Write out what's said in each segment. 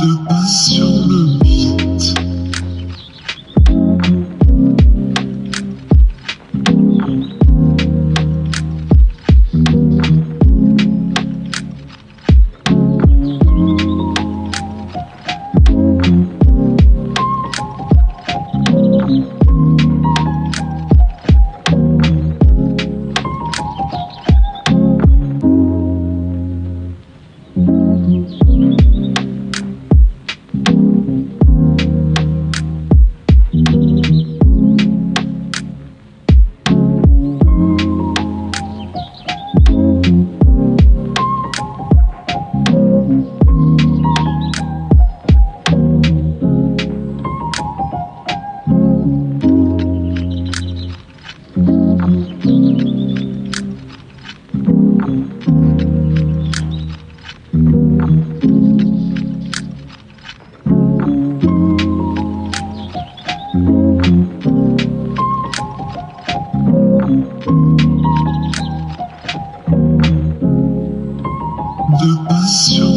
The best. De passion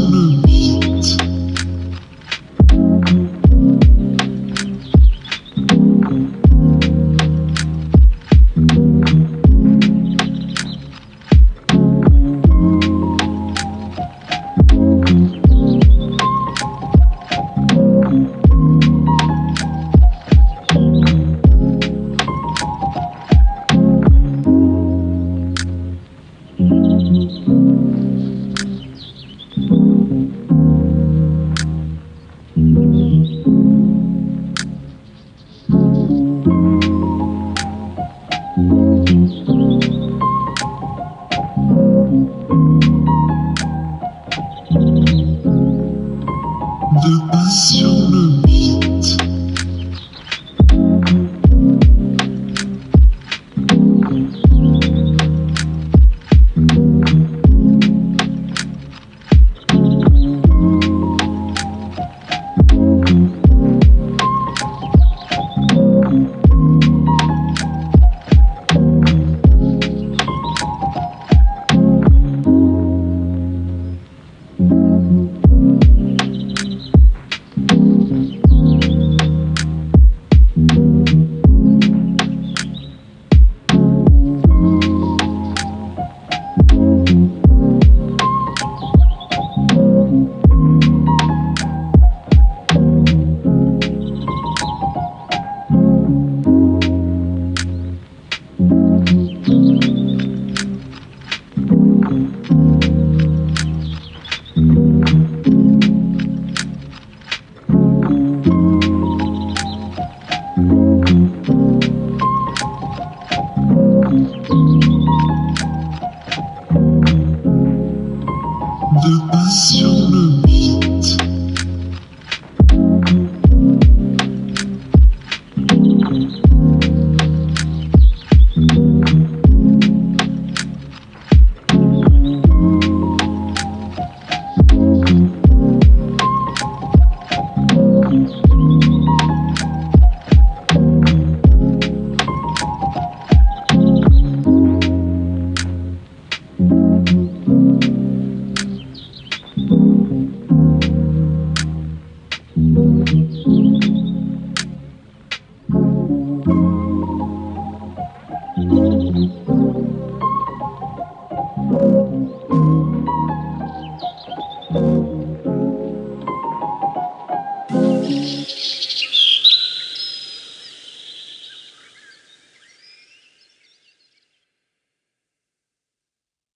de passe sur. Amém.